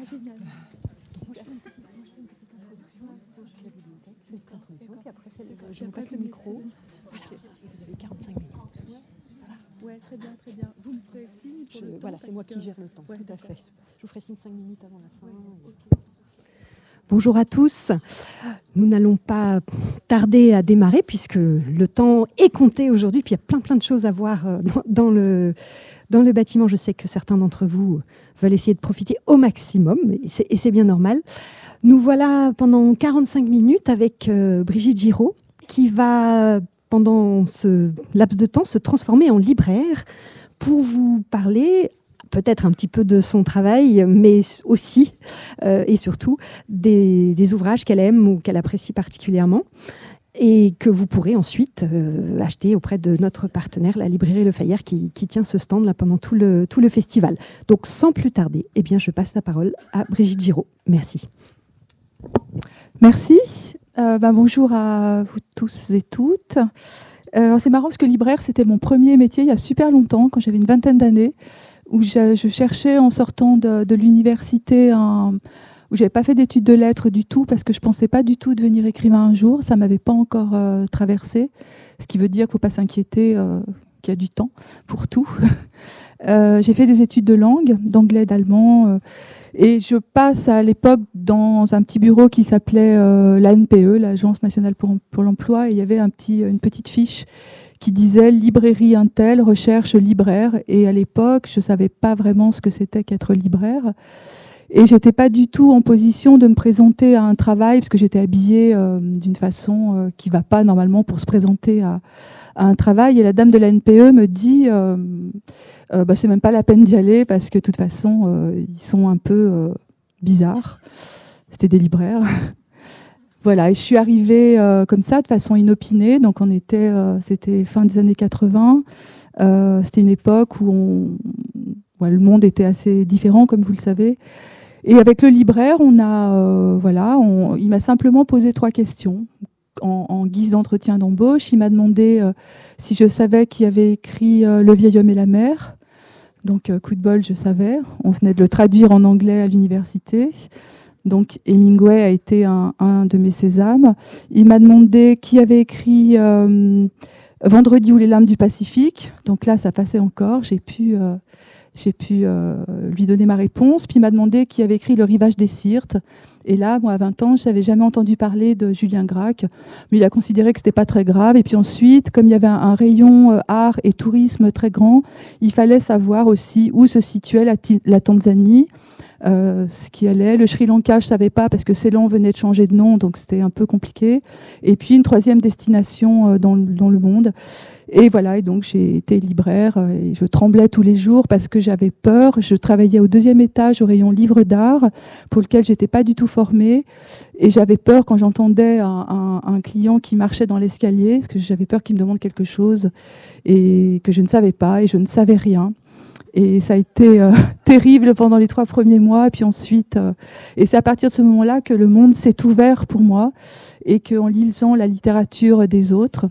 Ah, génial. Je vous passe le micro. Voilà, vous avez 45 minutes. Ouais, très bien, très bien. Vous me ferez signe pour Je- le temps, voilà, c'est moi qui gère le temps, Ouais, tout à fait. Je vous ferai signe 5 minutes avant la fin. Ouais, ok. Bonjour à tous. Nous n'allons pas tarder à démarrer puisque le temps est compté aujourd'hui. Puis il y a plein plein de choses à voir euh, dans, dans le, dans le bâtiment. Je sais que certains d'entre vous veulent essayer de profiter au maximum et c'est- bien normal. Nous voilà pendant 45 minutes avec euh, Brigitte Giraud qui va pendant ce laps de temps se transformer en libraire pour vous parler peut-être un petit peu de son travail, mais aussi euh, et surtout des ouvrages qu'elle aime ou qu'elle apprécie particulièrement et que vous pourrez ensuite euh, acheter auprès de notre partenaire, la librairie Le Fayère, qui, tient ce stand pendant tout le, tout le festival. Donc sans plus tarder, eh bien, je passe la parole à Brigitte Giraud. Merci. Merci. Euh, ben, bonjour à vous tous et toutes. Euh, c'est marrant parce que libraire, c'était mon premier métier il y a super longtemps, quand j'avais une vingtaine d'années, où je, je cherchais en sortant de, de l'université, un- où j'avais pas fait d'études de lettres du tout, parce que je pensais pas du tout devenir écrivain un jour. Ça m'avait pas encore euh, traversé, ce qui veut dire qu'il faut pas s'inquiéter, euh, qu'il y a du temps pour tout. Euh, j'ai fait des études de langue, d'anglais, d'allemand. et je passe à l'époque dans un petit bureau qui s'appelait l'ANPE, l'Agence nationale pour, pour l'emploi, et il y avait un petit, une petite fiche qui disait librairie Intel, recherche libraire. Et à l'époque, je savais pas vraiment ce que c'était qu'être libraire. Et j'étais pas du tout en position de me présenter à un travail parce que j'étais habillée euh, d'une façon euh, qui va pas normalement pour se présenter à, un travail. Et la dame de la NPE me dit, euh, euh, bah, c'est même pas la peine d'y aller parce que de toute façon, euh, ils sont un peu bizarres. C'était des libraires. voilà, et je suis arrivée comme ça, de façon inopinée. Donc on était, c'était fin des années 80. Euh, c'était une époque où, le monde était assez différent, comme vous le savez. Et avec le libraire, on a, euh, voilà, il m'a simplement posé trois questions en, guise d'entretien d'embauche. Il m'a demandé euh, si je savais qui avait écrit euh, Le vieil homme et la mer. Donc, coup de bol, je savais. On venait de le traduire en anglais à l'université. Donc, Hemingway a été un, un de mes sésames. Il m'a demandé qui avait écrit Vendredi ou les lames du Pacifique. Donc là, ça passait encore. J'ai pu, j'ai pu euh, lui donner ma réponse. Puis il m'a demandé qui avait écrit Le rivage des Sirtes. Et là, moi, à 20 ans, je n'avais jamais entendu parler de Julien Gracq, mais il a considéré que c'était pas très grave. Et puis ensuite, comme il y avait un, rayon euh, art et tourisme très grand, il fallait savoir aussi où se situait la Tanzanie, euh, ce qui allait. Le Sri Lanka, je savais pas parce que Ceylan venait de changer de nom, donc c'était un peu compliqué. Et puis une troisième destination euh, dans, le- dans le monde. Et voilà, et donc j'ai été libraire euh, et je tremblais tous les jours parce que j'avais peur. Je travaillais au deuxième étage au rayon livre d'art pour lequel j'étais pas du tout formée. Et j'avais peur quand j'entendais un, un- un client qui marchait dans l'escalier, parce que j'avais peur qu'il me demande quelque chose et que je ne savais pas et je ne savais rien. Et ça a été euh, terrible pendant les trois premiers mois. Et puis ensuite, euh, et c'est à partir de ce moment-là que le monde s'est ouvert pour moi et qu'en lisant la littérature des autres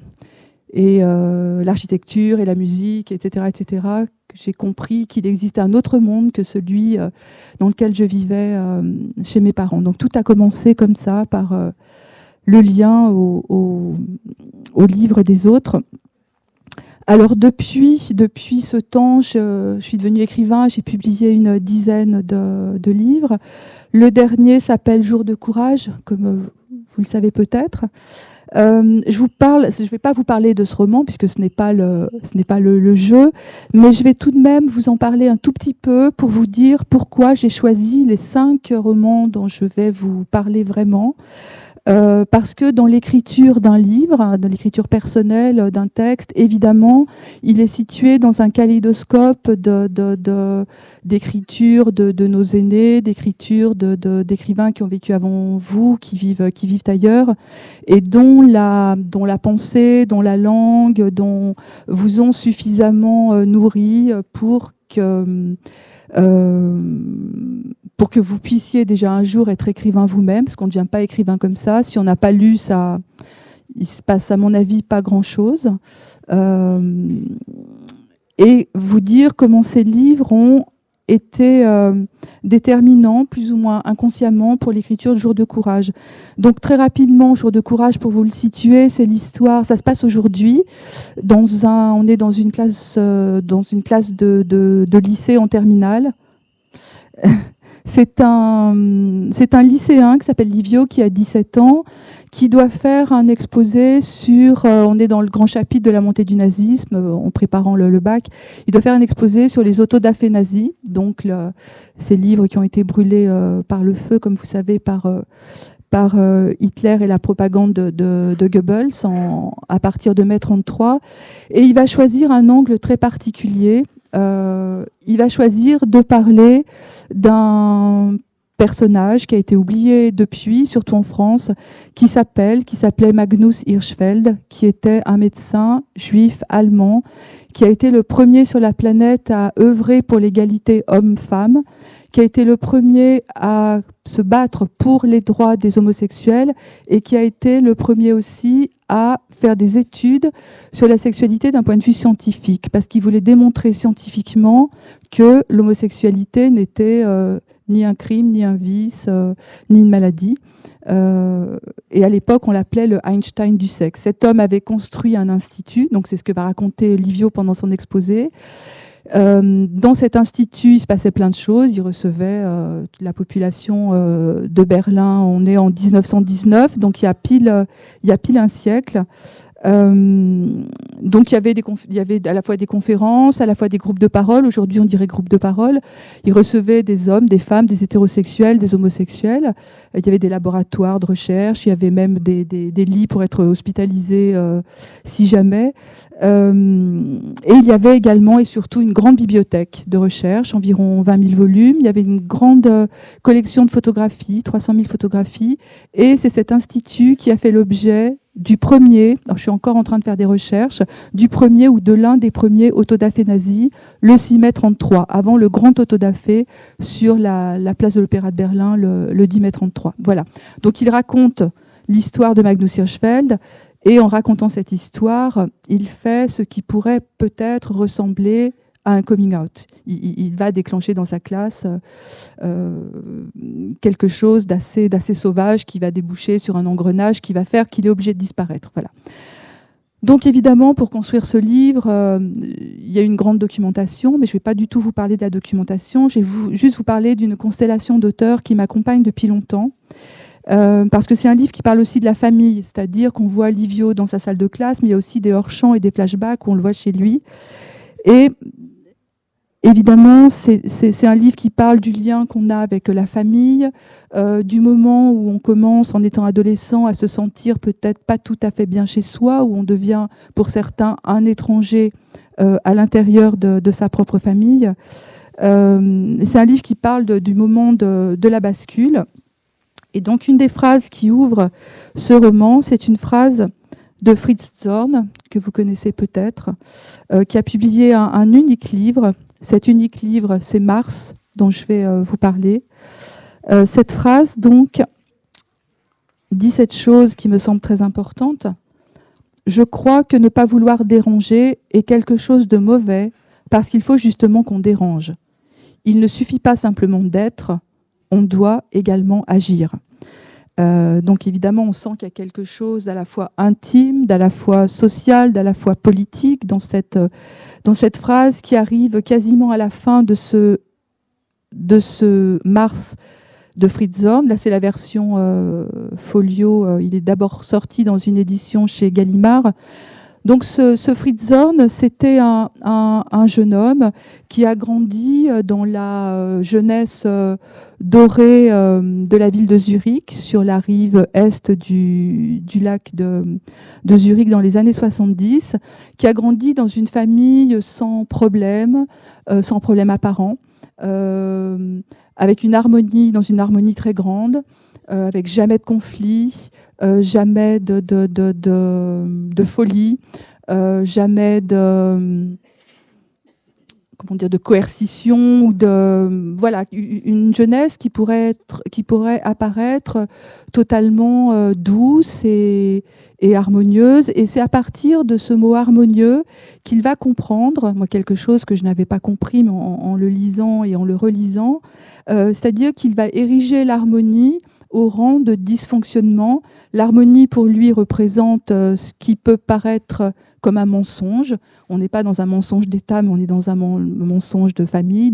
et euh, l'architecture et la musique, etc., etc., j'ai compris qu'il existait un autre monde que celui dans lequel je vivais chez mes parents. Donc tout a commencé comme ça par le lien au, au, au livre des autres. Alors depuis, depuis ce temps, je, suis devenue écrivain, j'ai publié une dizaine de, livres. Le dernier s'appelle Jour de courage, comme vous le savez peut-être. Euh, je vous parle, je ne vais pas vous parler de ce roman puisque ce n'est pas le jeu, mais je vais tout de même vous en parler un tout petit peu pour vous dire pourquoi j'ai choisi les cinq romans dont je vais vous parler vraiment. Euh, parce que dans l'écriture d'un livre, hein, dans l'écriture personnelle euh, d'un texte, évidemment, il est situé dans un kaléidoscope de, de, de- d'écriture de, de nos aînés, d'écriture d'écrivains qui ont vécu avant vous, qui vivent, qui vivent ailleurs, et dont la, dont la pensée, dont la langue, dont vous ont suffisamment euh, nourri pour que euh, pour que vous puissiez déjà un jour être écrivain vous-même, parce qu'on ne devient pas écrivain comme ça. Si on n'a pas lu, ça, il se passe à mon avis pas grand-chose. Euh, et vous dire comment ces livres ont été déterminant, plus ou moins inconsciemment, pour l'écriture de Jour de courage. Donc très rapidement, Jour de courage, pour vous le situer, c'est l'histoire. Ça se passe aujourd'hui. On est dans une classe, dans une classe de, de lycée en terminale. C'est un, lycéen qui s'appelle Livio, qui a 17 ans, qui doit faire un exposé sur, euh, on est dans le grand chapitre de la montée du nazisme, euh, en préparant le, bac, il doit faire un exposé sur les autodafés nazis, donc ces livres qui ont été brûlés euh, par le feu, comme vous savez, par, Hitler et la propagande de, Goebbels à partir de mai 33. Et il va choisir un angle très particulier euh, il va choisir de parler d'un personnage qui a été oublié depuis, surtout en France, qui s'appelle, qui s'appelait Magnus Hirschfeld, qui était un médecin juif allemand, qui a été le premier sur la planète à œuvrer pour l'égalité homme-femme, qui a été le premier à se battre pour les droits des homosexuels et qui a été le premier aussi à faire des études sur la sexualité d'un point de vue scientifique, parce qu'il voulait démontrer scientifiquement que l'homosexualité n'était euh, ni un crime, ni un vice, euh, ni une maladie. Euh, et à l'époque, on l'appelait le Einstein du sexe. Cet homme avait construit un institut, donc c'est ce que va raconter Livio pendant son exposé. Euh, dans cet institut, il se passait plein de choses. Il recevait euh, la population euh, de Berlin. On est en 1919, donc il y a pile, il y a pile un siècle. Euh, donc il y, avait des il y avait à la fois des conférences, à la fois des groupes de parole. Aujourd'hui, on dirait groupes de parole. Ils recevaient des hommes, des femmes, des hétérosexuels, des homosexuels. Il y avait des laboratoires de recherche. Il y avait même des, des, des lits pour être hospitalisés euh, si jamais. Euh, et il y avait également et surtout une grande bibliothèque de recherche, environ 20 000 volumes. Il y avait une grande euh, collection de photographies, 300 000 photographies. Et c'est cet institut qui a fait l'objet du premier, je suis encore en train de faire des recherches, du premier ou de l'un des premiers autodafés nazis, le 6 mai 33, avant le grand autodafé sur la, place de l'Opéra de Berlin le, le 10 mai 33. Voilà. Donc il raconte l'histoire de Magnus Hirschfeld, et en racontant cette histoire, il fait ce qui pourrait peut-être ressembler à un coming out. Il, va déclencher dans sa classe euh, quelque chose d'assez, d'assez sauvage qui va déboucher sur un engrenage qui va faire qu'il est obligé de disparaître. Voilà. Donc évidemment, pour construire ce livre, euh, il y a une grande documentation, mais je ne vais pas du tout vous parler de la documentation. Je vais juste vous parler d'une constellation d'auteurs qui m'accompagnent depuis longtemps. Euh, parce que c'est un livre qui parle aussi de la famille, c'est-à-dire qu'on voit Livio dans sa salle de classe, mais il y a aussi des hors-champs et des flashbacks où on le voit chez lui. Et Évidemment, c'est un livre qui parle du lien qu'on a avec la famille, euh, du moment où on commence, en étant adolescent, à se sentir peut-être pas tout à fait bien chez soi, où on devient, pour certains, un étranger euh, à l'intérieur de, sa propre famille. Euh, c'est un livre qui parle du moment de, la bascule. Et donc, une des phrases qui ouvre ce roman, c'est une phrase de Fritz Zorn, que vous connaissez peut-être, qui a publié un unique livre cet unique livre, c'est Mars, dont je vais euh, vous parler. Euh, cette phrase, donc, dit cette chose qui me semble très importante. Je crois que ne pas vouloir déranger est quelque chose de mauvais parce qu'il faut justement qu'on dérange. Il ne suffit pas simplement d'être, on doit également agir. Euh, donc évidemment, on sent qu'il y a quelque chose d'à la fois intime, d'à la fois social, d'à la fois politique dans cette, euh, dans cette phrase qui arrive quasiment à la fin de ce, de ce Mars de Fritz Zorn. Là, c'est la version euh, folio. il est d'abord sorti dans une édition chez Gallimard. Donc ce, ce Fritz c'était un, jeune homme qui a grandi euh, dans la euh, jeunesse euh, dorée de la ville de Zurich, sur la rive est du, lac de, de, Zurich dans les années 70, qui a grandi dans une famille sans problème, sans problème apparent, avec une harmonie, dans une harmonie très grande, avec jamais de conflit, euh, jamais de, de, de, de folie, euh, jamais de comment dire, de coercition ou de voilà une jeunesse qui pourrait être, qui pourrait apparaître totalement euh, douce et, harmonieuse. Et c'est à partir de ce mot harmonieux qu'il va comprendre, moi quelque chose que je n'avais pas compris mais en, le lisant et en le relisant, euh, c'est-à-dire qu'il va ériger l'harmonie au rang de dysfonctionnement. L'harmonie pour lui représente euh, ce qui peut paraître comme un mensonge. On n'est pas dans un mensonge d'État, mais on est dans un mensonge de famille,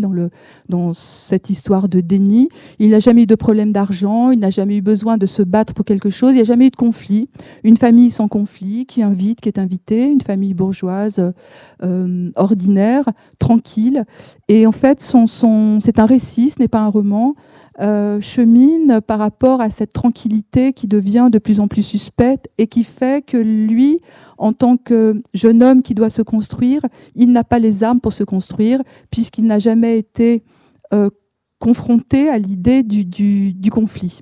dans, cette histoire de déni. Il n'a jamais eu de problème d'argent, il n'a jamais eu besoin de se battre pour quelque chose, il n'y a jamais eu de conflit. Une famille sans conflit, qui invite, qui est invitée, une famille bourgeoise euh, ordinaire, tranquille. Et en fait, c'est un récit, ce n'est pas un roman. Euh, chemine par rapport à cette tranquillité qui devient de plus en plus suspecte et qui fait que lui, en tant que jeune homme qui doit se construire, il n'a pas les armes pour se construire puisqu'il n'a jamais été euh, confronté à l'idée du, conflit.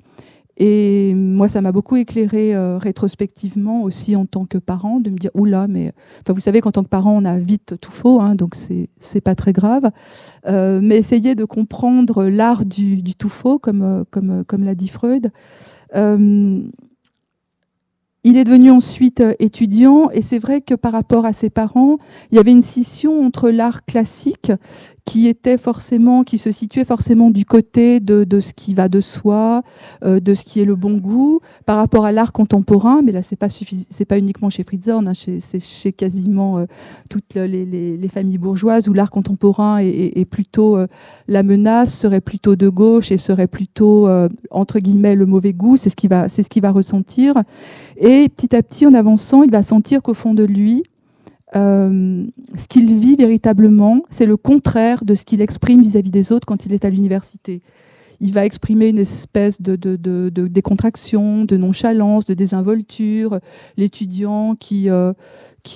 Et moi, ça m'a beaucoup éclairé euh, rétrospectivement aussi en tant que parent, de me dire oula, mais enfin, vous savez qu'en tant que parent, on a vite tout faux, hein, donc c'est c'est pas très grave. Euh, mais essayer de comprendre l'art du, tout faux, comme euh, comme comme l'a dit Freud. il est devenu ensuite étudiant et c'est vrai que par rapport à ses parents, il y avait une scission entre l'art classique qui était forcément, qui se situait forcément du côté de, de ce qui va de soi, euh, de ce qui est le bon goût, par rapport à l'art contemporain. Mais là, c'est pas c'est pas uniquement chez Fritz Horn, hein, c'est chez quasiment euh, toutes les, les, les, familles bourgeoises où l'art contemporain est, est, plutôt euh, la menace, serait plutôt de gauche et serait plutôt entre guillemets le mauvais goût. C'est ce qui va, c'est ce qu'il va ressentir. Et petit à petit, en avançant, il va sentir qu'au fond de lui, euh, ce qu'il vit véritablement, c'est le contraire de ce qu'il exprime vis-à-vis des autres quand il est à l'université. Il va exprimer une espèce de, décontraction, de nonchalance, de désinvolture. L'étudiant qui, euh,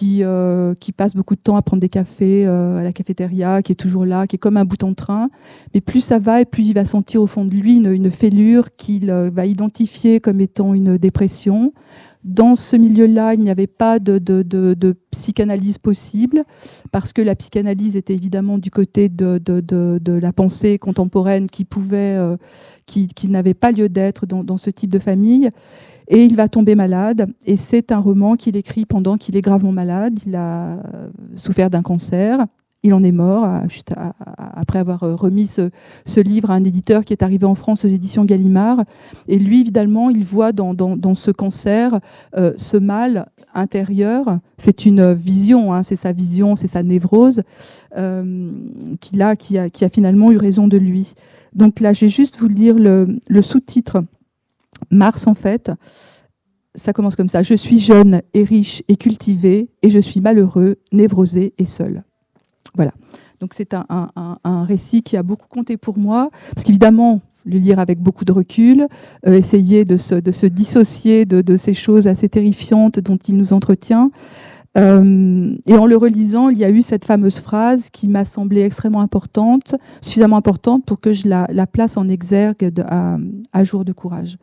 euh, qui passe beaucoup de temps à prendre des cafés à la cafétéria, qui est toujours là, qui est comme un bout en train. Mais plus ça va, et plus il va sentir au fond de lui une fêlure qu'il va identifier comme étant une dépression. Dans ce milieu-là, il n'y avait pas de, psychanalyse possible, parce que la psychanalyse était évidemment du côté de, la pensée contemporaine qui pouvait, euh, qui, n'avait pas lieu d'être dans, ce type de famille. Et il va tomber malade, et c'est un roman qu'il écrit pendant qu'il est gravement malade. Il a souffert d'un cancer. Il en est mort juste après avoir euh, remis ce, livre à un éditeur qui est arrivé en France aux éditions Gallimard. Et lui, évidemment, il voit dans, ce cancer euh, ce mal intérieur. C'est une vision, hein, c'est sa vision, c'est sa névrose euh, a, qui a, finalement eu raison de lui. Donc là, je vais juste vous lire le, le sous-titre. Mars, en fait, ça commence comme ça. Je suis jeune et riche et cultivé, et je suis malheureux, névrosé et seul. Voilà. Donc c'est un, récit qui a beaucoup compté pour moi, parce qu'évidemment, le lire avec beaucoup de recul, euh, essayer de se, dissocier de, ces choses assez terrifiantes dont il nous entretient. Euh, et en le relisant, il y a eu cette fameuse phrase qui m'a semblé extrêmement importante, suffisamment importante pour que je la, place en exergue à, jour de courage.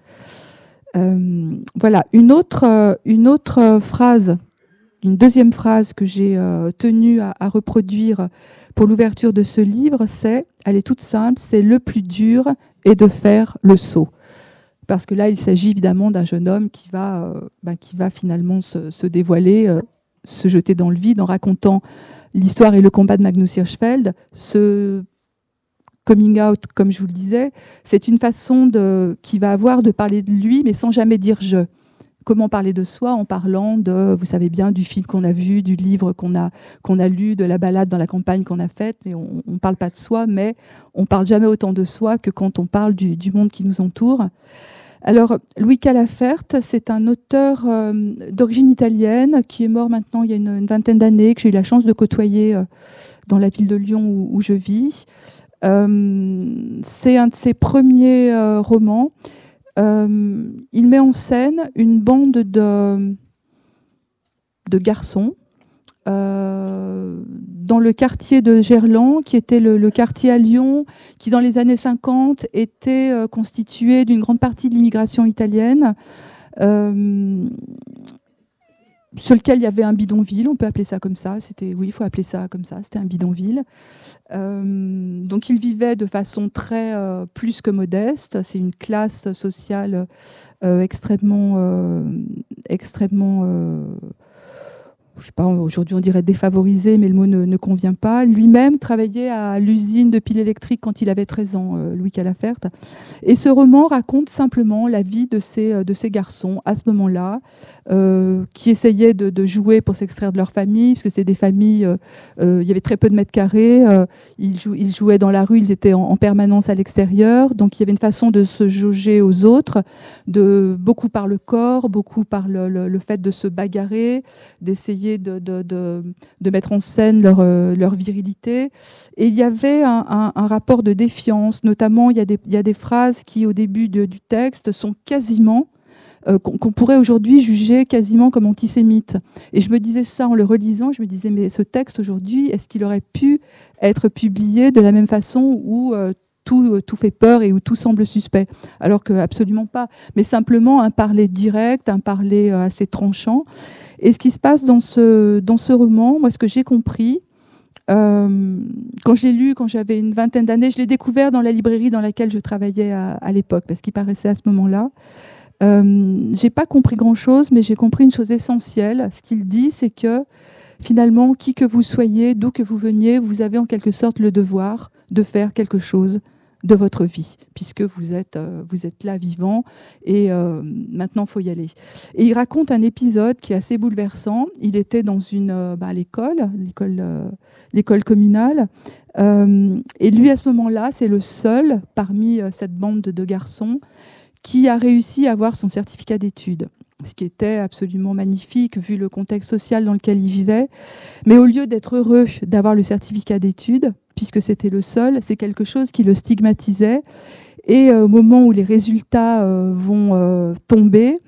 Euh, voilà, une autre, une autre phrase une deuxième phrase que j'ai euh, tenu à, reproduire pour l'ouverture de ce livre, c'est, elle est toute simple, c'est le plus dur est de faire le saut. Parce que là, il s'agit évidemment d'un jeune homme qui va, euh, bah, qui va finalement se, dévoiler, euh, se jeter dans le vide en racontant l'histoire et le combat de Magnus Hirschfeld. Ce coming out, comme je vous le disais, c'est une façon de, qu'il va avoir de parler de lui, mais sans jamais dire je comment parler de soi en parlant de, vous savez bien, du film qu'on a vu, du livre qu'on a, lu, de la balade dans la campagne qu'on a faite. Mais on ne parle pas de soi, mais on parle jamais autant de soi que quand on parle du, monde qui nous entoure. Alors, Louis Calafert, c'est un auteur euh, d'origine italienne qui est mort maintenant il y a une, vingtaine d'années, que j'ai eu la chance de côtoyer euh, dans la ville de Lyon où, je vis. Euh, c'est un de ses premiers romans euh, il met en scène une bande de, garçons euh, dans le quartier de Gerland, qui était le, quartier à Lyon, qui dans les années 50 était euh, constitué d'une grande partie de l'immigration italienne. Sur lequel il y avait un bidonville, on peut appeler ça comme ça. C'était, oui, il faut appeler ça comme ça. C'était un bidonville. Euh, donc, il vivait de façon très plus que modeste. C'est une classe sociale extrêmement, extrêmement aujourd'hui on dirait défavorisé, mais le mot ne, convient pas. Lui-même travaillait à l'usine de piles électriques quand il avait 13 ans, euh, Louis Calafert. Et ce roman raconte simplement la vie de ces, euh, garçons à ce moment-là, euh, qui essayaient de, jouer pour s'extraire de leur famille, parce que c'était des familles, il y avait très peu de mètres carrés, ils, jouaient dans la rue, ils étaient en, permanence à l'extérieur, donc il y avait une façon de se jauger aux autres, de, beaucoup par le corps, beaucoup par le fait de se bagarrer, d'essayer de, mettre en scène leur, euh, leur, virilité. Et il y avait un, rapport de défiance, notamment il y, a des, il y a des phrases qui, au début du texte, sont quasiment euh, qu'on pourrait aujourd'hui juger quasiment comme antisémite. Et je me disais ça en le relisant, je me disais, mais ce texte aujourd'hui, est-ce qu'il aurait pu être publié de la même façon où euh, tout, tout, fait peur et où tout semble suspect? Alors que absolument pas. Mais simplement un parler direct, un parler assez tranchant. Et ce qui se passe dans ce, roman, moi, ce que j'ai compris, euh, quand je l'ai lu, quand j'avais une vingtaine d'années, je l'ai découvert dans la librairie dans laquelle je travaillais à, l'époque, parce qu'il paraissait à ce moment-là. Euh, j'ai pas compris grand-chose, mais j'ai compris une chose essentielle. Ce qu'il dit, c'est que finalement, qui que vous soyez, d'où que vous veniez, vous avez en quelque sorte le devoir de faire quelque chose de votre vie, puisque vous êtes, euh, vous êtes là vivant et euh, maintenant il faut y aller. Et il raconte un épisode qui est assez bouleversant. Il était dans une, euh, bah, l'école, l'école, l'école communale, et lui à ce moment-là, c'est le seul parmi cette bande de garçons qui a réussi à avoir son certificat d'études ce qui était absolument magnifique vu le contexte social dans lequel il vivait. Mais au lieu d'être heureux d'avoir le certificat d'études, puisque c'était le seul, c'est quelque chose qui le stigmatisait. Et euh, au moment où les résultats euh, vont euh, tomber,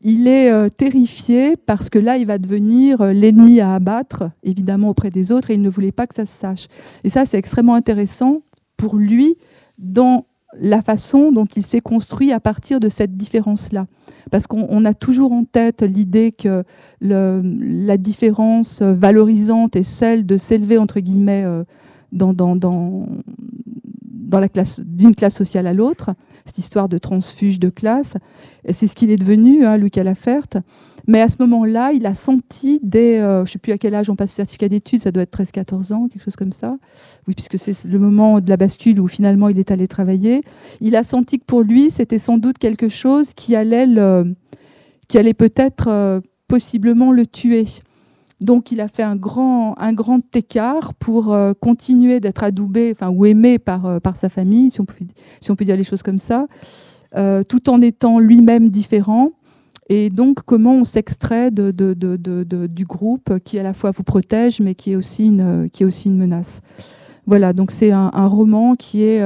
il est terrifié parce que là, il va devenir l'ennemi à abattre, évidemment auprès des autres, et il ne voulait pas que ça se sache. Et ça, c'est extrêmement intéressant pour lui dans la façon dont il s'est construit à partir de cette différence-là. Parce qu'on a toujours en tête l'idée que la différence valorisante est celle de s'élever, entre guillemets, dans, dans, la classe, d'une classe sociale à l'autre, cette histoire de transfuge de classe. C'est ce qu'il est devenu, hein, Louis Calafert. Mais à ce moment-là, il a senti dès, euh, je ne sais plus à quel âge on passe le certificat d'études, ça doit être 13-14 ans, quelque chose comme ça. Oui, puisque c'est le moment de la bascule où finalement il est allé travailler. Il a senti que pour lui, c'était sans doute quelque chose qui allait, allait peut-être euh, possiblement le tuer. Donc il a fait un grand, un grand écart pour euh, continuer d'être adoubé enfin, ou aimé par, par sa famille, si on, peut, si on peut dire les choses comme ça, tout en étant lui-même différent. Et donc comment on s'extrait du groupe qui à la fois vous protège, mais qui est aussi une, menace? Voilà, donc c'est un, roman qui, est,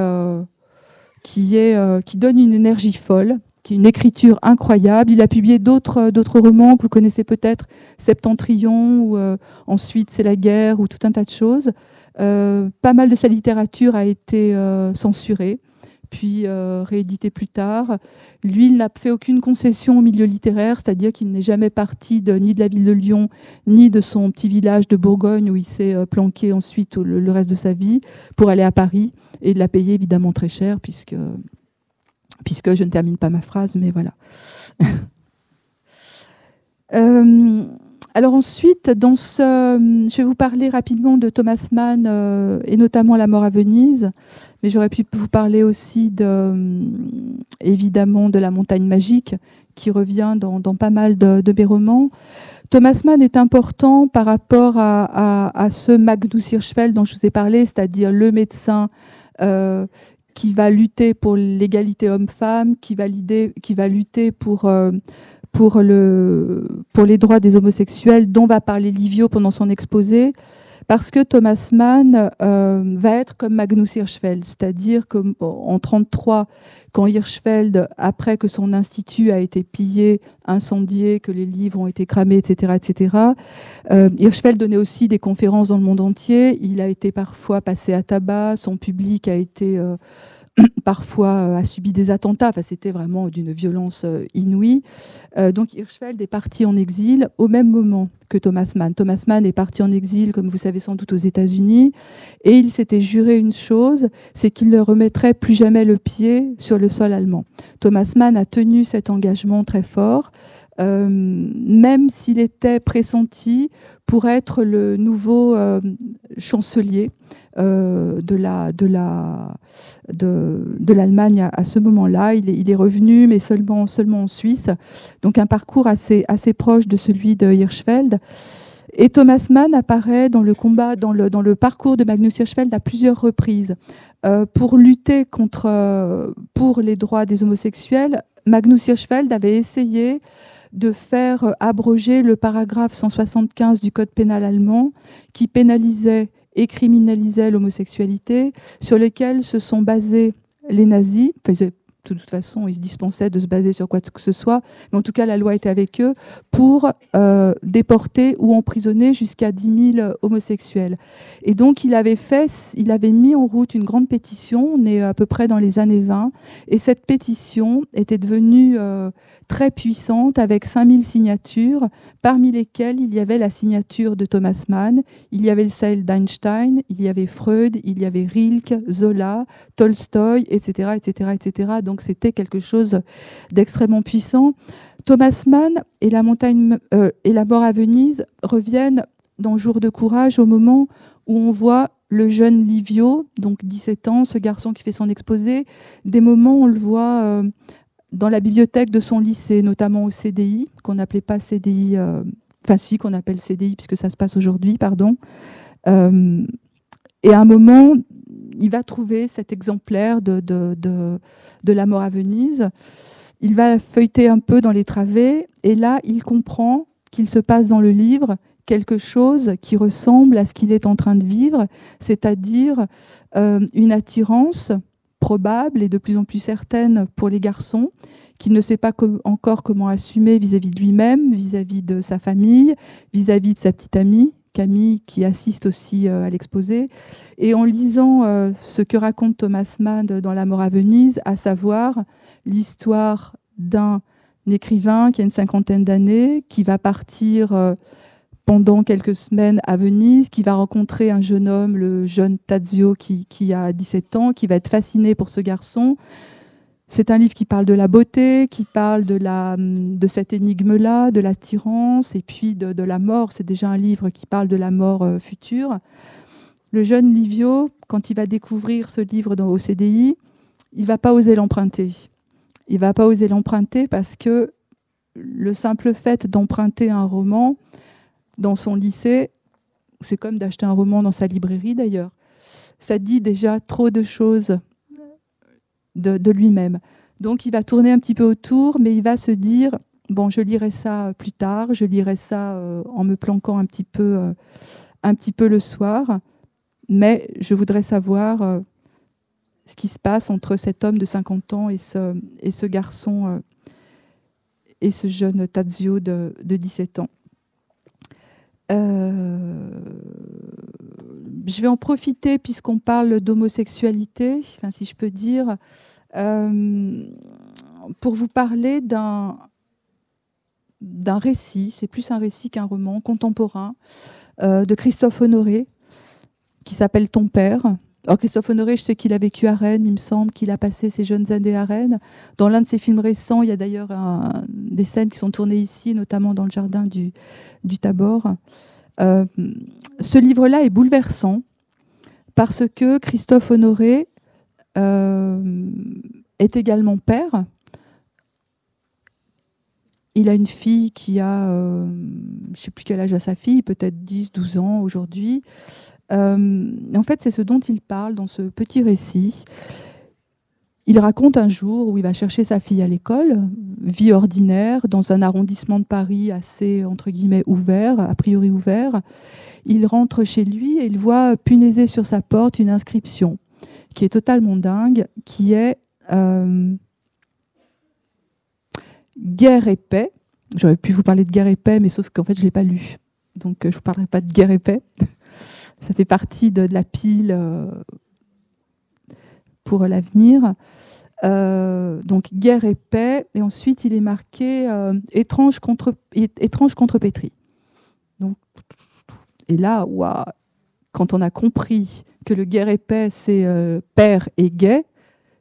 qui, donne une énergie folle qui est une écriture incroyable. Il a publié d'autres euh, romans que vous connaissez peut-être, Septentrion, ou euh, ensuite C'est la guerre, ou tout un tas de choses. Euh, pas mal de sa littérature a été censurée, puis rééditée plus tard. Lui, il n'a fait aucune concession au milieu littéraire, c'est-à-dire qu'il n'est jamais parti ni de la ville de Lyon, ni de son petit village de Bourgogne où il s'est planqué ensuite le, le, reste de sa vie pour aller à Paris et de la payer évidemment très cher puisque puisque je ne termine pas ma phrase, mais voilà. Euh, alors ensuite, je vais vous parler rapidement de Thomas Mann euh, et notamment La mort à Venise, mais j'aurais pu vous parler aussi de, évidemment de La montagne magique, qui revient dans, pas mal de, mes romans. Thomas Mann est important par rapport à, ce Magnus Hirschfeld dont je vous ai parlé, c'est-à-dire le médecin euh, qui va lutter pour l'égalité homme-femme, qui va, qui va lutter pour, euh, pour, le, pour les droits des homosexuels, dont va parler Livio pendant son exposé, parce que Thomas Mann euh, va être comme Magnus Hirschfeld, c'est-à-dire qu'en 1933, quand Hirschfeld, après que son institut a été pillé, incendié, que les livres ont été cramés, etc., etc., euh, Hirschfeld donnait aussi des conférences dans le monde entier. Il a été parfois passé à tabac, son public a été parfois a subi des attentats. Enfin, c'était vraiment d'une violence inouïe. donc Hirschfeld est parti en exil au même moment que Thomas Mann. Thomas Mann est parti en exil, comme vous savez sans doute, aux États-Unis, et il s'était juré une chose, c'est qu'il ne remettrait plus jamais le pied sur le sol allemand. Thomas Mann a tenu cet engagement très fort. Euh, même s'il était pressenti pour être le nouveau euh, chancelier euh, de la de la de, de l'Allemagne à, ce moment-là. Il est, il est, revenu, mais seulement seulement en Suisse. Donc un parcours assez assez proche de celui de Hirschfeld. Et Thomas Mann apparaît dans le combat, dans le, dans le parcours de Magnus Hirschfeld à plusieurs reprises. Euh, pour lutter contre, pour les droits des homosexuels, Magnus Hirschfeld avait essayé de faire abroger le paragraphe 175 du Code pénal allemand qui pénalisait et criminalisait l'homosexualité, sur lequel se sont basés les nazis de toute façon, ils se dispensaient de se baser sur quoi que ce soit, mais en tout cas, la loi était avec eux pour euh, déporter ou emprisonner jusqu'à 10 000 homosexuels. Et donc, il avait fait, il avait mis en route une grande pétition, on est à peu près dans les années 20, et cette pétition était devenue euh, très puissante avec 5000 signatures, parmi lesquelles il y avait la signature de Thomas Mann, il y avait le Seil d'Einstein, il y avait Freud, il y avait Rilke, Zola, Tolstoï, etc., etc., etc c'était quelque chose d'extrêmement puissant. Thomas Mann et la, montagne, euh, et la mort à Venise reviennent dans Jour de courage au moment où on voit le jeune Livio, donc 17 ans, ce garçon qui fait son exposé. Des moments, on le voit euh, dans la bibliothèque de son lycée, notamment au CDI, qu'on n'appelait pas CDI, euh, enfin si, qu'on appelle CDI puisque ça se passe aujourd'hui, pardon. et un moment, il va trouver cet exemplaire de, de, La mort à Venise. Il va feuilleter un peu dans les travées et là, il comprend qu'il se passe dans le livre quelque chose qui ressemble à ce qu'il est en train de vivre, c'est-à-dire euh, une attirance probable et de plus en plus certaine pour les garçons, qu'il ne sait pas encore comment assumer vis-à-vis de lui-même, vis-à-vis de sa famille, vis à -vis de sa petite amie, Camille, qui assiste aussi euh, à l'exposé. Et en lisant euh, ce que raconte Thomas Mann dans La mort à Venise, à savoir l'histoire d'un écrivain qui a une cinquantaine d'années, qui va partir euh, pendant quelques semaines à Venise, qui va rencontrer un jeune homme, le jeune Tazio, qui, qui a 17 ans, qui va être fasciné pour ce garçon, c'est un livre qui parle de la beauté, qui parle de, cette énigme-là, de l'attirance et puis de, la mort. C'est déjà un livre qui parle de la mort euh, future. Le jeune Livio, quand il va découvrir ce livre dans, au CDI, il va pas oser l'emprunter. Il va pas oser l'emprunter parce que le simple fait d'emprunter un roman dans son lycée, c'est comme d'acheter un roman dans sa librairie d'ailleurs. Ça dit déjà trop de choses de, lui-même. Donc il va tourner un petit peu autour, mais il va se dire, bon, je lirai ça plus tard, je lirai ça euh, en me planquant un petit peu, euh, un petit peu le soir, mais je voudrais savoir euh, ce qui se passe entre cet homme de 50 ans et ce, garçon et ce jeune Tazio de, de 17 ans. Je vais en profiter puisqu'on parle d'homosexualité, si je peux dire, euh, pour vous parler d'un d'un récit, c'est plus un récit qu'un roman contemporain, euh, de Christophe Honoré, qui s'appelle Ton père. Alors Christophe Honoré, je sais qu'il a vécu à Rennes, il me semble qu'il a passé ses jeunes années à Rennes. Dans l'un de ses films récents, il y a d'ailleurs des scènes qui sont tournées ici, notamment dans le jardin du, Tabor. Euh, ce livre-là est bouleversant parce que Christophe Honoré euh, est également père. Il a une fille qui a, euh, je ne sais plus quel âge a sa fille, peut-être 10, 12 ans aujourd'hui. Euh, en fait, c'est ce dont il parle dans ce petit récit. Il raconte un jour où il va chercher sa fille à l'école, vie ordinaire, dans un arrondissement de Paris assez, entre guillemets, ouvert, a priori ouvert. Il rentre chez lui et il voit punaiser sur sa porte une inscription qui est totalement dingue, qui est euh, Guerre et paix. J'aurais pu vous parler de guerre et paix, mais sauf qu'en fait, je ne l'ai pas lu. Donc, euh, je ne vous parlerai pas de guerre et paix. Ça fait partie de, la pile euh, pour l'avenir. donc guerre et paix, et ensuite il est marqué étrange contre étrange contre pétri. Donc et là, quand on a compris que le guerre et paix c'est père et gay,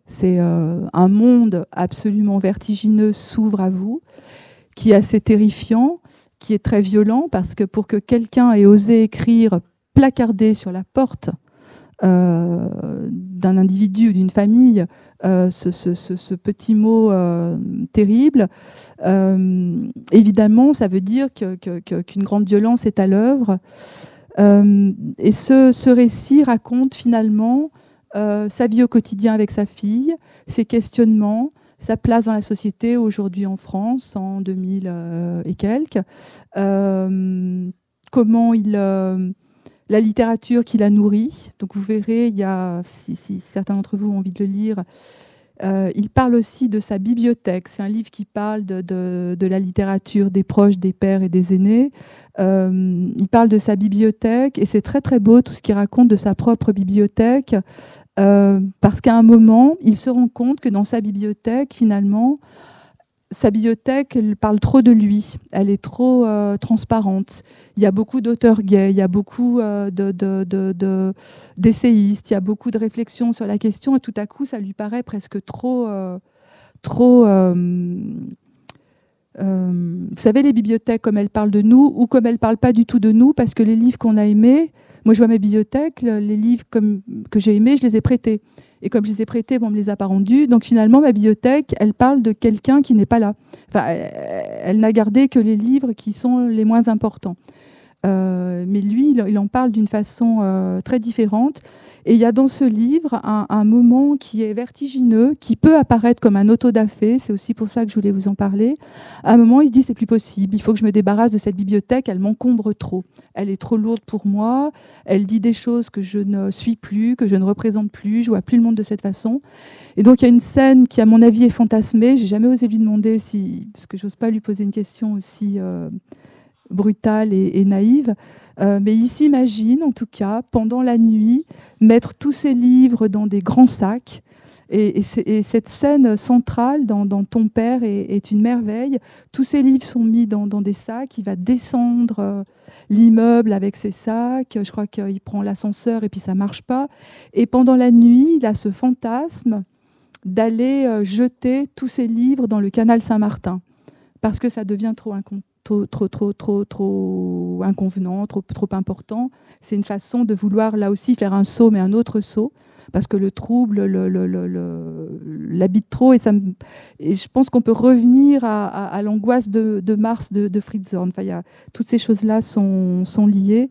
c'est un monde absolument vertigineux s'ouvre à vous, qui est assez terrifiant, qui est très violent parce que pour que quelqu'un ait osé écrire placardé sur la porte euh, d'un individu ou d'une famille euh, ce, petit mot euh, terrible, évidemment, ça veut dire qu'une grande violence est à l'œuvre. et ce, récit raconte finalement sa vie au quotidien avec sa fille, ses questionnements, sa place dans la société aujourd'hui en France, en 2000 euh, et quelques. Comment il la littérature qui la nourrit. Donc vous verrez, il y a, si, certains d'entre vous ont envie de le lire, il parle aussi de sa bibliothèque. C'est un livre qui parle de, la littérature des proches, des pères et des aînés. il parle de sa bibliothèque et c'est très très beau tout ce qu'il raconte de sa propre bibliothèque. Euh, parce qu'à un moment, il se rend compte que dans sa bibliothèque, finalement, sa bibliothèque, elle parle trop de lui, elle est trop euh, transparente. Il y a beaucoup d'auteurs gays, il y a beaucoup euh, d'essayistes, il y a beaucoup de réflexions sur la question, et tout à coup, ça lui paraît presque trop... trop vous savez, les bibliothèques, comme elles parlent de nous, ou comme elles ne parlent pas du tout de nous, parce que les livres qu'on a aimés, moi, je vois ma bibliothèque, les livres que j'ai aimés, je les ai prêtés. Et comme je les ai prêtés, bon, on ne me les a pas rendus. Donc finalement, ma bibliothèque, elle parle de quelqu'un qui n'est pas là. Enfin, elle, n'a gardé que les livres qui sont les moins importants. Euh, mais lui, il, en parle d'une façon euh, très différente. Et il y a dans ce livre un, moment qui est vertigineux, qui peut apparaître comme un autodafé, c'est aussi pour ça que je voulais vous en parler. À un moment, il se dit c'est plus possible, il faut que je me débarrasse de cette bibliothèque, elle m'encombre trop. Elle est trop lourde pour moi, elle dit des choses que je ne suis plus, que je ne représente plus, je vois plus le monde de cette façon. Et donc il y a une scène qui, à mon avis, est fantasmée. J'ai jamais osé lui demander si, parce que j'ose pas lui poser une question aussi euh, brutale et naïve. Euh, mais il s'imagine, en tout cas, pendant la nuit, mettre tous ses livres dans des grands sacs. Et, cette scène centrale dans, Ton père est, une merveille. Tous ses livres sont mis dans, des sacs. Il va descendre euh, l'immeuble avec ses sacs. Je crois qu'il prend l'ascenseur et puis ça marche pas. Et pendant la nuit, il a ce fantasme d'aller euh, jeter tous ses livres dans le canal Saint-Martin parce que ça devient trop incontournable trop, trop, trop, trop, trop inconvenant, trop, trop important. C'est une façon de vouloir là aussi faire un saut, mais un autre saut, parce que le trouble l'habite trop. Et, ça et je pense qu'on peut revenir à, l'angoisse de, Mars de, de Fritz Horn. Y a, toutes ces choses-là sont, sont liées.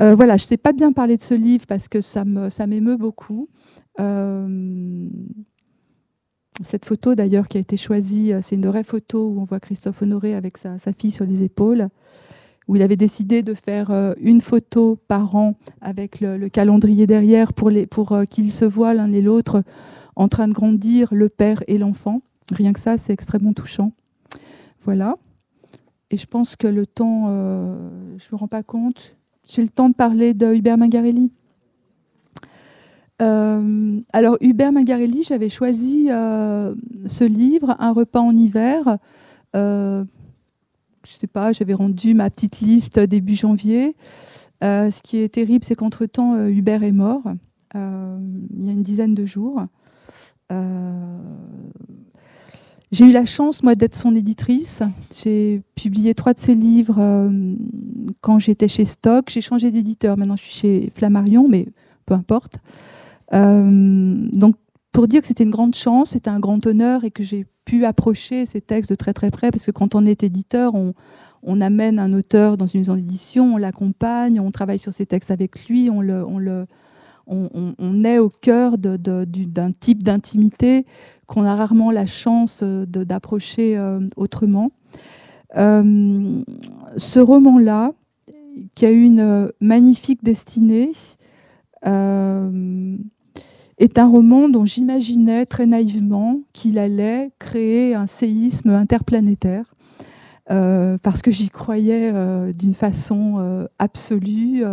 Euh, voilà, je ne sais pas bien parler de ce livre parce que ça m'émeut ça beaucoup. Euh, cette photo d'ailleurs qui a été choisie, euh, c'est une vraie photo où on voit Christophe Honoré avec sa, fille sur les épaules, où il avait décidé de faire euh, une photo par an avec le, calendrier derrière pour, euh, qu'ils se voient l'un et l'autre en train de grandir, le père et l'enfant. Rien que ça, c'est extrêmement touchant. Voilà. Et je pense que le temps, je ne me rends pas compte, j'ai le temps de parler de Hubert Mangarelli. Euh, alors Hubert Magarelli, j'avais choisi euh, ce livre, Un repas en hiver. Euh, je sais pas, j'avais rendu ma petite liste début janvier. ce qui est terrible, c'est qu'entre-temps, Hubert est mort, il y a une dizaine de jours. j'ai eu la chance, moi, d'être son éditrice. J'ai publié trois de ses livres quand j'étais chez Stock. J'ai changé d'éditeur. Maintenant, je suis chez Flammarion, mais peu importe. Euh, donc, pour dire que c'était une grande chance, c'était un grand honneur et que j'ai pu approcher ces textes de très très près, parce que quand on est éditeur, on, amène un auteur dans une maison d'édition, on l'accompagne, on travaille sur ses textes avec lui, on, est au cœur d'un type d'intimité qu'on a rarement la chance d'approcher euh, autrement. Euh, ce roman-là, qui a une magnifique destinée, euh, est un roman dont j'imaginais très naïvement qu'il allait créer un séisme interplanétaire. Euh, parce que j'y croyais euh, d'une façon absolue,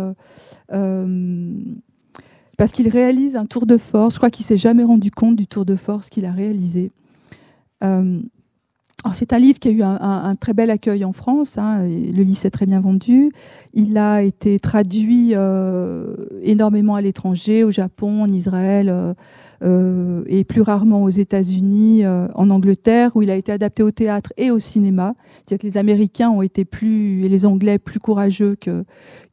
parce qu'il réalise un tour de force. Je crois qu'il s'est jamais rendu compte du tour de force qu'il a réalisé. Euh, c'est un livre qui a eu un, très bel accueil en France. Hein, le livre s'est très bien vendu. Il a été traduit euh, énormément à l'étranger, au Japon, en Israël euh, euh, et plus rarement aux États-Unis, en Angleterre, où il a été adapté au théâtre et au cinéma. C'est-à-dire que les Américains ont été plus et les Anglais plus courageux que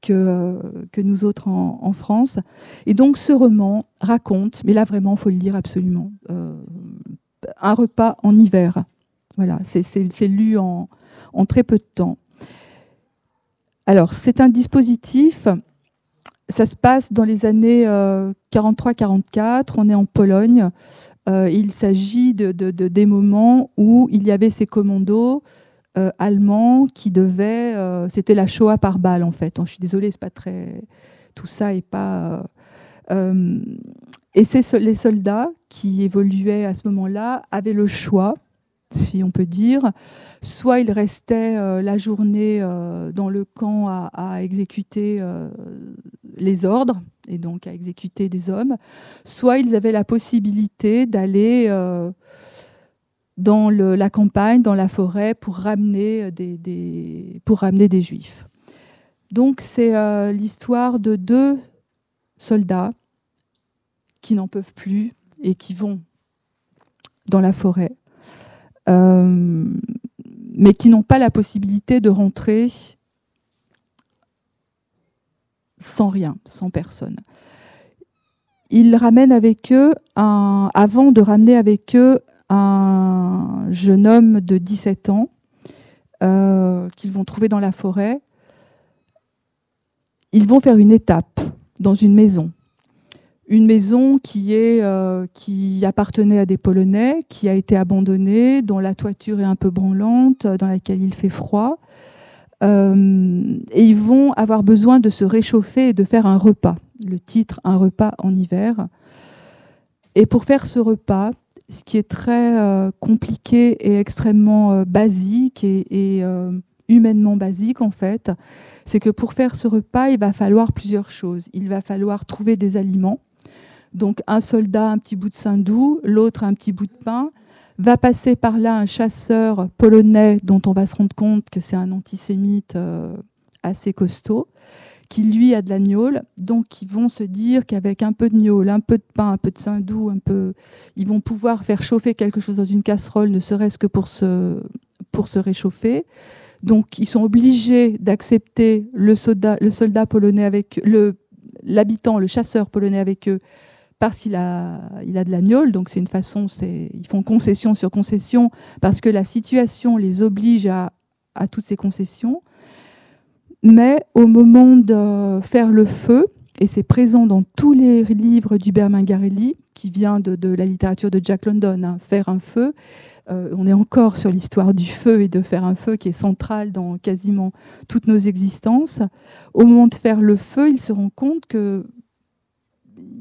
que, que nous autres en, France. Et donc ce roman raconte, mais là vraiment, faut le lire absolument, un repas en hiver. Voilà, c'est lu en, très peu de temps. Alors, c'est un dispositif, ça se passe dans les années 43-44, euh, on est en Pologne. Euh, il s'agit de, des moments où il y avait ces commandos euh, allemands qui devaient. C'était la Shoah par balle, en fait. je suis désolée, c'est pas très. Tout ça est pas. et c'est les soldats qui évoluaient à ce moment-là avaient le choix si on peut dire. Soit ils restaient euh, la journée euh, dans le camp à, exécuter euh, les ordres et donc à exécuter des hommes, soit ils avaient la possibilité d'aller dans la campagne, dans la forêt, pour ramener des, pour ramener des juifs. Donc c'est l'histoire de deux soldats qui n'en peuvent plus et qui vont dans la forêt mais qui n'ont pas la possibilité de rentrer sans rien, sans personne. Ils ramènent avec eux, avant de ramener avec eux un jeune homme de 17 ans euh, qu'ils vont trouver dans la forêt, ils vont faire une étape dans une maison une maison qui, est, euh, qui appartenait à des Polonais, qui a été abandonnée, dont la toiture est un peu branlante, dans laquelle il fait froid. Euh, et ils vont avoir besoin de se réchauffer et de faire un repas. Le titre, un repas en hiver. Et pour faire ce repas, ce qui est très euh, compliqué et extrêmement basique et humainement basique en fait, c'est que pour faire ce repas, il va falloir plusieurs choses. Il va falloir trouver des aliments donc un soldat, un petit bout de saindoux, l'autre un petit bout de pain. Va passer par là un chasseur polonais dont on va se rendre compte que c'est un antisémite euh, assez costaud, qui lui a de la gnôle. Donc ils vont se dire qu'avec un peu de gnôle, un peu de pain, un peu de saindoux, un peu, ils vont pouvoir faire chauffer quelque chose dans une casserole, ne serait-ce que pour se, pour se réchauffer. Donc ils sont obligés d'accepter le soldat, polonais avec le l'habitant, le chasseur polonais avec eux, parce qu'il a, il de l'agnole, donc c'est une façon, ils font concession sur concession, parce que la situation les oblige à, toutes ces concessions. Mais au moment de faire le feu, et c'est présent dans tous les livres d'Hubert Mingarelli, qui vient de, la littérature de Jack London, hein, faire un feu. Euh, on est encore sur l'histoire du feu et de faire un feu qui est central dans quasiment toutes nos existences. Au moment de faire le feu, ils se rendent compte que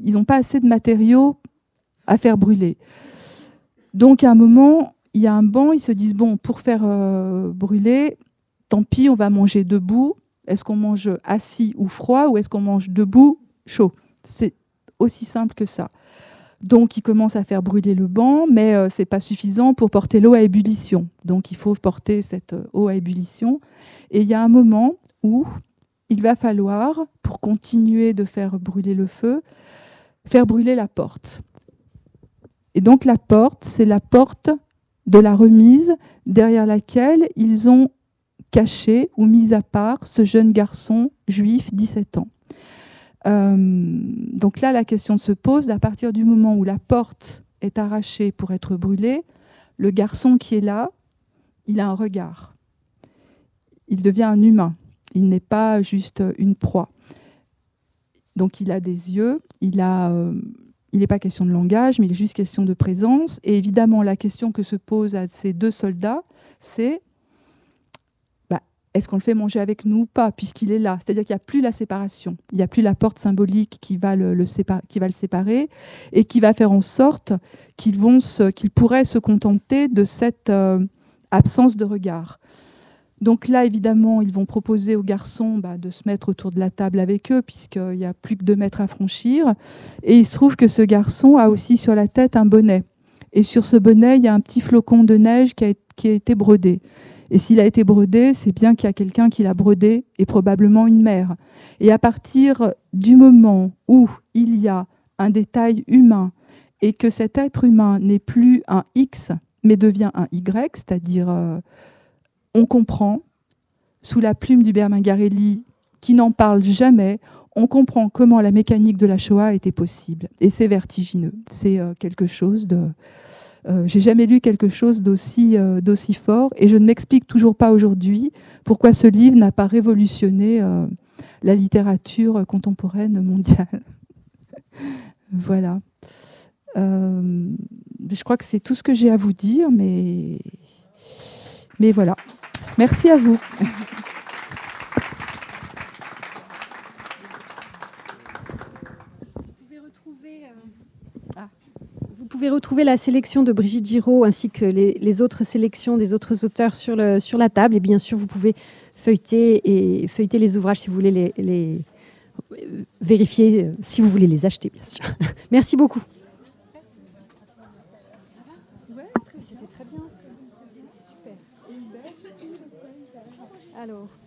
ils n'ont pas assez de matériaux à faire brûler. Donc à un moment, il y a un banc, ils se disent, bon, pour faire euh, brûler, tant pis, on va manger debout. Est-ce qu'on mange assis ou froid ou est-ce qu'on mange debout chaud? C'est aussi simple que ça. Donc ils commencent à faire brûler le banc, mais euh, ce n'est pas suffisant pour porter l'eau à ébullition. Donc il faut porter cette euh, eau à ébullition. Et il y a un moment où il va falloir, pour continuer de faire brûler le feu, faire brûler la porte. Et donc la porte, c'est la porte de la remise derrière laquelle ils ont caché ou mis à part ce jeune garçon juif, 17 ans. Euh, donc là, la question se pose, à partir du moment où la porte est arrachée pour être brûlée, le garçon qui est là, il a un regard. Il devient un humain. Il n'est pas juste une proie. Donc il a des yeux, il a, euh, il n'est pas question de langage, mais il est juste question de présence. Et évidemment, la question que se pose à ces deux soldats, c'est bah, est-ce qu'on le fait manger avec nous ou pas, puisqu'il est là? C'est-à-dire qu'il n'y a plus la séparation, il n'y a plus la porte symbolique qui va le, séparer et qui va faire en sorte qu'ils pourraient se contenter de cette euh, absence de regard. Donc là, évidemment, ils vont proposer aux garçons bah, de se mettre autour de la table avec eux, puisqu'il n'y a plus que deux mètres à franchir. Et il se trouve que ce garçon a aussi sur la tête un bonnet. Et sur ce bonnet, il y a un petit flocon de neige qui a, été brodé. Et s'il a été brodé, c'est bien qu'il y a quelqu'un qui l'a brodé, et probablement une mère. Et à partir du moment où il y a un détail humain, et que cet être humain n'est plus un X, mais devient un Y, c'est-à-dire euh, on comprend, sous la plume du Bermingarelli, qui n'en parle jamais, on comprend comment la mécanique de la Shoah était possible. Et c'est vertigineux. C'est euh, quelque chose de. Euh, J'ai jamais lu quelque chose d'aussi euh, d'aussi fort, et je ne m'explique toujours pas aujourd'hui pourquoi ce livre n'a pas révolutionné la littérature contemporaine mondiale. voilà. Je crois que c'est tout ce que j'ai à vous dire, mais mais voilà. Merci à vous. Vous pouvez retrouver la sélection de Brigitte Giraud ainsi que les, autres sélections des autres auteurs sur la table. Et bien sûr, vous pouvez feuilleter, et, feuilleter les ouvrages si vous voulez les, les euh, vérifier, euh, si vous voulez les acheter, bien sûr. Merci beaucoup. C'était très bien. Super. Alors.